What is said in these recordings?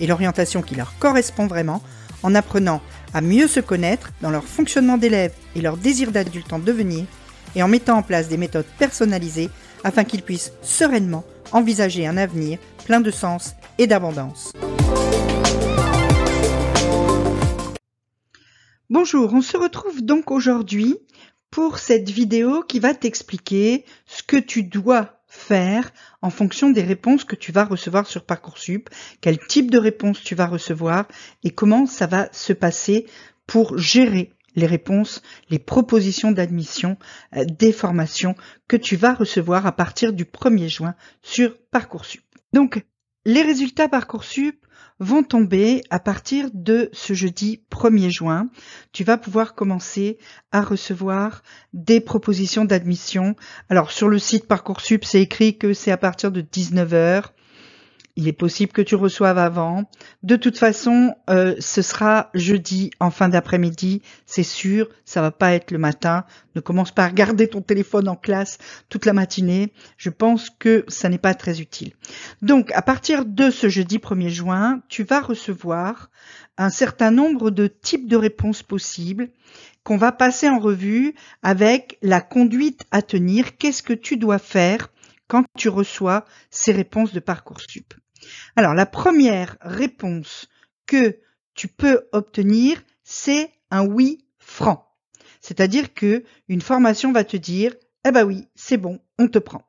et l'orientation qui leur correspond vraiment en apprenant à mieux se connaître dans leur fonctionnement d'élève et leur désir d'adulte en devenir et en mettant en place des méthodes personnalisées afin qu'ils puissent sereinement envisager un avenir plein de sens et d'abondance. Bonjour, on se retrouve donc aujourd'hui pour cette vidéo qui va t'expliquer ce que tu dois en fonction des réponses que tu vas recevoir sur Parcoursup, quel type de réponse tu vas recevoir et comment ça va se passer pour gérer les réponses, les propositions d'admission euh, des formations que tu vas recevoir à partir du 1er juin sur Parcoursup. Donc, les résultats Parcoursup vont tomber à partir de ce jeudi 1er juin. Tu vas pouvoir commencer à recevoir des propositions d'admission. Alors sur le site Parcoursup, c'est écrit que c'est à partir de 19h. Il est possible que tu reçoives avant. De toute façon, euh, ce sera jeudi en fin d'après-midi, c'est sûr. Ça va pas être le matin. Ne commence pas à regarder ton téléphone en classe toute la matinée. Je pense que ça n'est pas très utile. Donc, à partir de ce jeudi 1er juin, tu vas recevoir un certain nombre de types de réponses possibles qu'on va passer en revue avec la conduite à tenir. Qu'est-ce que tu dois faire quand tu reçois ces réponses de Parcoursup alors, la première réponse que tu peux obtenir, c'est un oui franc. C'est-à-dire que une formation va te dire, eh ben oui, c'est bon, on te prend.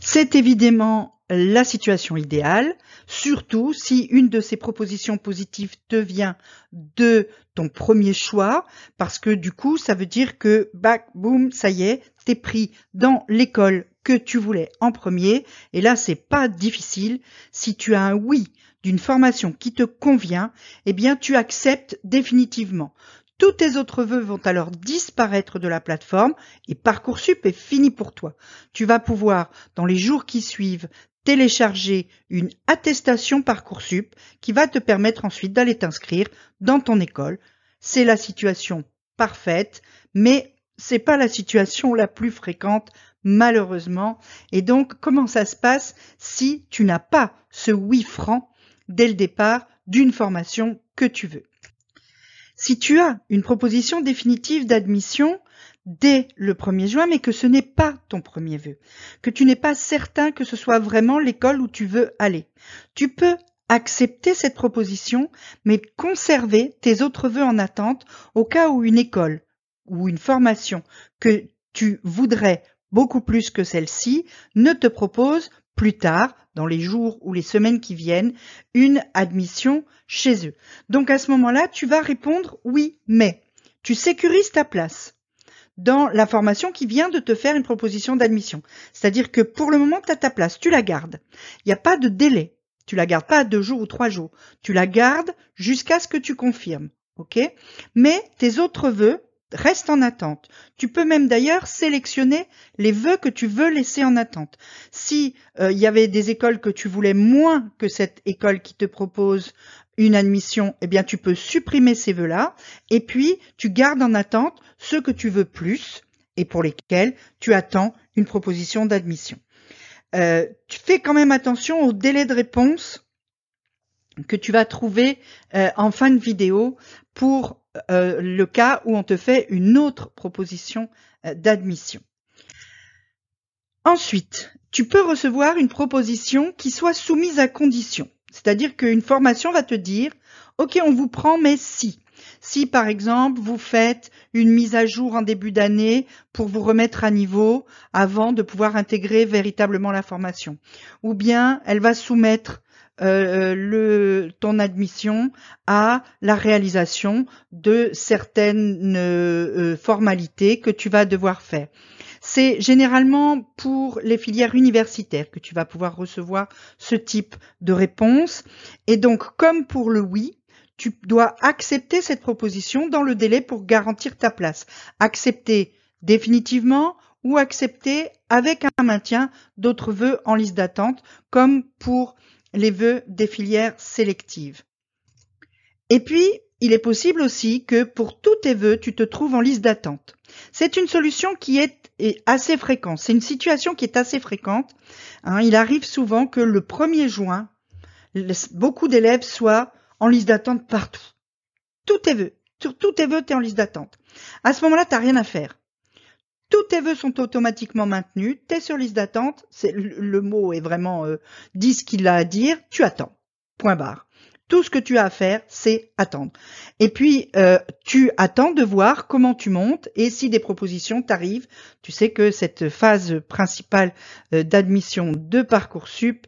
C'est évidemment la situation idéale, surtout si une de ces propositions positives te vient de ton premier choix, parce que du coup, ça veut dire que, bac, boum, ça y est, t'es pris dans l'école que tu voulais en premier, et là, c'est pas difficile. Si tu as un oui d'une formation qui te convient, eh bien, tu acceptes définitivement. Tous tes autres vœux vont alors disparaître de la plateforme et Parcoursup est fini pour toi. Tu vas pouvoir, dans les jours qui suivent, télécharger une attestation Parcoursup qui va te permettre ensuite d'aller t'inscrire dans ton école. C'est la situation parfaite, mais c'est pas la situation la plus fréquente malheureusement. Et donc, comment ça se passe si tu n'as pas ce oui franc dès le départ d'une formation que tu veux? Si tu as une proposition définitive d'admission dès le 1er juin, mais que ce n'est pas ton premier vœu, que tu n'es pas certain que ce soit vraiment l'école où tu veux aller, tu peux accepter cette proposition, mais conserver tes autres vœux en attente au cas où une école ou une formation que tu voudrais beaucoup plus que celle-ci ne te propose plus tard, dans les jours ou les semaines qui viennent, une admission chez eux. Donc à ce moment-là, tu vas répondre oui, mais. Tu sécurises ta place dans la formation qui vient de te faire une proposition d'admission. C'est-à-dire que pour le moment, tu as ta place, tu la gardes. Il n'y a pas de délai. Tu la gardes pas deux jours ou trois jours. Tu la gardes jusqu'à ce que tu confirmes. OK? Mais tes autres vœux, reste en attente. Tu peux même d'ailleurs sélectionner les vœux que tu veux laisser en attente. Si euh, il y avait des écoles que tu voulais moins que cette école qui te propose une admission, eh bien tu peux supprimer ces vœux-là et puis tu gardes en attente ceux que tu veux plus et pour lesquels tu attends une proposition d'admission. Euh, tu fais quand même attention au délai de réponse que tu vas trouver euh, en fin de vidéo pour euh, le cas où on te fait une autre proposition d'admission. Ensuite, tu peux recevoir une proposition qui soit soumise à condition. C'est-à-dire qu'une formation va te dire, OK, on vous prend, mais si. Si, par exemple, vous faites une mise à jour en début d'année pour vous remettre à niveau avant de pouvoir intégrer véritablement la formation. Ou bien elle va soumettre euh, le, ton admission à la réalisation de certaines euh, formalités que tu vas devoir faire. C'est généralement pour les filières universitaires que tu vas pouvoir recevoir ce type de réponse. Et donc, comme pour le oui, tu dois accepter cette proposition dans le délai pour garantir ta place. Accepter définitivement ou accepter avec un maintien d'autres vœux en liste d'attente, comme pour les vœux des filières sélectives. Et puis, il est possible aussi que pour tous tes vœux, tu te trouves en liste d'attente. C'est une solution qui est assez fréquente. C'est une situation qui est assez fréquente. Hein. il arrive souvent que le 1er juin, beaucoup d'élèves soient en liste d'attente partout. Tous tes vœux, sur tous tes vœux, tu es en liste d'attente. À ce moment-là, tu n'as rien à faire. Tous tes vœux sont automatiquement maintenus, tu es sur liste d'attente, le, mot est vraiment euh, dit ce qu'il a à dire, tu attends. Point barre. Tout ce que tu as à faire, c'est attendre. Et puis, euh, tu attends de voir comment tu montes et si des propositions t'arrivent. Tu sais que cette phase principale euh, d'admission de Parcoursup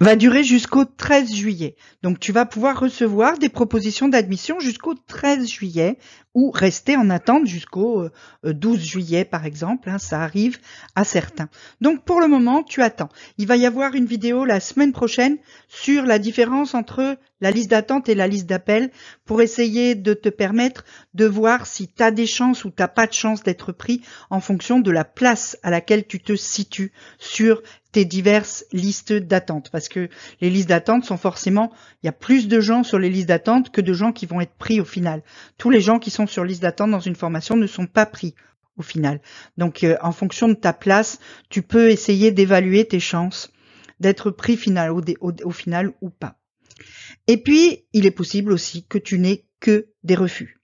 va durer jusqu'au 13 juillet. Donc tu vas pouvoir recevoir des propositions d'admission jusqu'au 13 juillet ou rester en attente jusqu'au 12 euh, juillet par exemple. Hein, ça arrive à certains. Donc pour le moment, tu attends. Il va y avoir une vidéo la semaine prochaine sur la différence entre la liste d'attente et la liste d'appel pour essayer de te permettre de voir si tu as des chances ou tu n'as pas de chance d'être pris en fonction de la place à laquelle tu te situes sur tes diverses listes d'attente. Parce que les listes d'attente sont forcément, il y a plus de gens sur les listes d'attente que de gens qui vont être pris au final. Tous les gens qui sont sur liste d'attente dans une formation ne sont pas pris au final. Donc euh, en fonction de ta place, tu peux essayer d'évaluer tes chances d'être pris au, au final ou pas. Et puis, il est possible aussi que tu n'aies que des refus.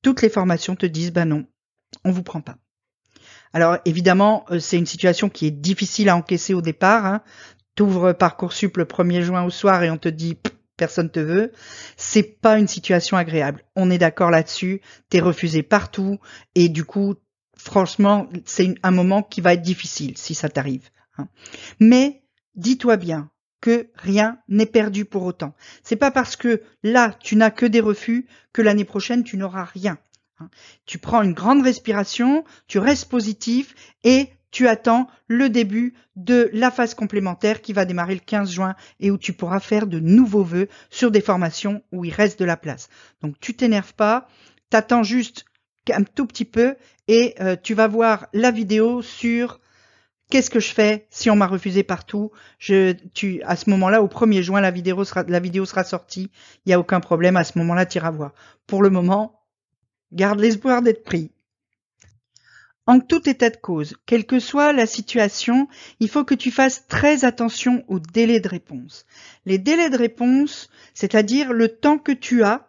Toutes les formations te disent, bah non, on vous prend pas. Alors évidemment, euh, c'est une situation qui est difficile à encaisser au départ. Hein. T'ouvres Parcoursup le 1er juin au soir et on te dit personne te veut. C'est pas une situation agréable. On est d'accord là-dessus. T'es refusé partout et du coup, franchement, c'est un moment qui va être difficile si ça t'arrive. Hein. Mais dis-toi bien que rien n'est perdu pour autant. C'est pas parce que là tu n'as que des refus que l'année prochaine tu n'auras rien. Hein. Tu prends une grande respiration, tu restes positif et tu attends le début de la phase complémentaire qui va démarrer le 15 juin et où tu pourras faire de nouveaux vœux sur des formations où il reste de la place. Donc tu t'énerves pas, t'attends juste un tout petit peu et euh, tu vas voir la vidéo sur qu'est-ce que je fais si on m'a refusé partout à ce moment-là, au 1er juin, la vidéo sera, la vidéo sera sortie. Il n'y a aucun problème. À ce moment-là, tu iras voir. Pour le moment, Garde l'espoir d'être pris. En tout état de cause, quelle que soit la situation, il faut que tu fasses très attention aux délais de réponse. Les délais de réponse, c'est-à-dire le temps que tu as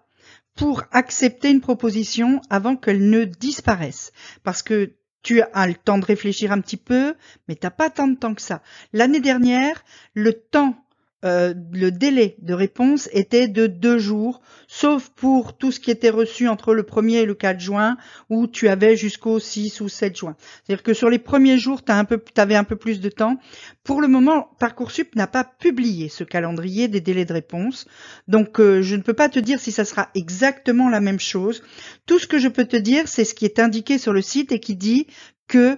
pour accepter une proposition avant qu'elle ne disparaisse. Parce que tu as le temps de réfléchir un petit peu, mais tu n'as pas tant de temps que ça. L'année dernière, le temps euh, le délai de réponse était de deux jours, sauf pour tout ce qui était reçu entre le 1er et le 4 juin, où tu avais jusqu'au 6 ou 7 juin. C'est-à-dire que sur les premiers jours, tu avais un peu plus de temps. Pour le moment, Parcoursup n'a pas publié ce calendrier des délais de réponse, donc euh, je ne peux pas te dire si ça sera exactement la même chose. Tout ce que je peux te dire, c'est ce qui est indiqué sur le site et qui dit que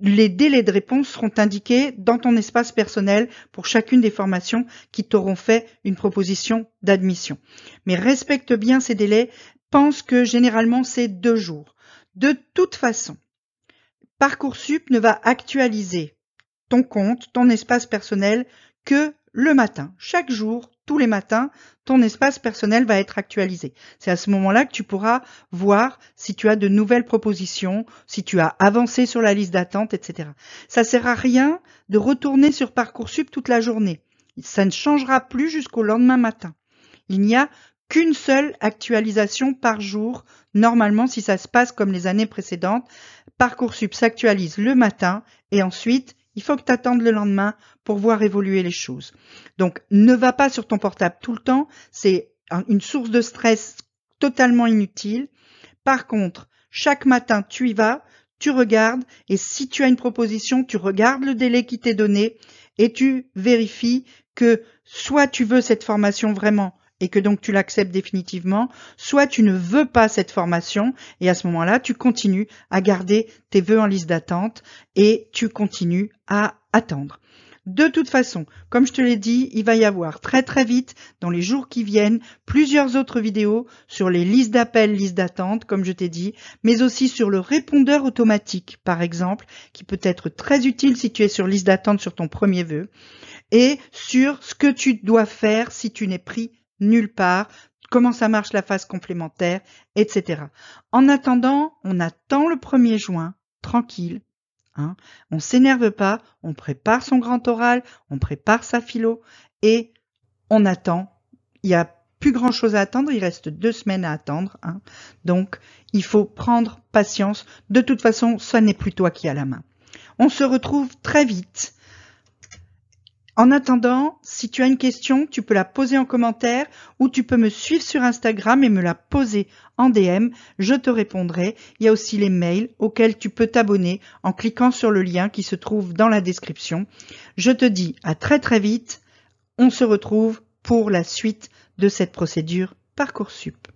les délais de réponse seront indiqués dans ton espace personnel pour chacune des formations qui t'auront fait une proposition d'admission. Mais respecte bien ces délais, pense que généralement c'est deux jours. De toute façon, Parcoursup ne va actualiser ton compte, ton espace personnel que le matin. Chaque jour, tous les matins, ton espace personnel va être actualisé. C'est à ce moment-là que tu pourras voir si tu as de nouvelles propositions, si tu as avancé sur la liste d'attente, etc. Ça sert à rien de retourner sur Parcoursup toute la journée. Ça ne changera plus jusqu'au lendemain matin. Il n'y a qu'une seule actualisation par jour. Normalement, si ça se passe comme les années précédentes, Parcoursup s'actualise le matin et ensuite il faut que tu attendes le lendemain pour voir évoluer les choses. Donc ne va pas sur ton portable tout le temps, c'est une source de stress totalement inutile. Par contre, chaque matin, tu y vas, tu regardes, et si tu as une proposition, tu regardes le délai qui t'est donné et tu vérifies que soit tu veux cette formation vraiment et que donc tu l'acceptes définitivement, soit tu ne veux pas cette formation et à ce moment-là, tu continues à garder tes vœux en liste d'attente et tu continues à attendre. De toute façon, comme je te l'ai dit, il va y avoir très très vite, dans les jours qui viennent, plusieurs autres vidéos sur les listes d'appels, listes d'attente, comme je t'ai dit, mais aussi sur le répondeur automatique, par exemple, qui peut être très utile si tu es sur liste d'attente sur ton premier vœu, et sur ce que tu dois faire si tu n'es pris nulle part, comment ça marche la phase complémentaire, etc. En attendant, on attend le 1er juin, tranquille, Hein. On s'énerve pas, on prépare son grand oral, on prépare sa philo et on attend. Il n'y a plus grand chose à attendre, il reste deux semaines à attendre. Hein. Donc, il faut prendre patience. De toute façon, ce n'est plus toi qui as la main. On se retrouve très vite en attendant, si tu as une question, tu peux la poser en commentaire ou tu peux me suivre sur Instagram et me la poser en DM. Je te répondrai. Il y a aussi les mails auxquels tu peux t'abonner en cliquant sur le lien qui se trouve dans la description. Je te dis à très très vite. On se retrouve pour la suite de cette procédure Parcoursup.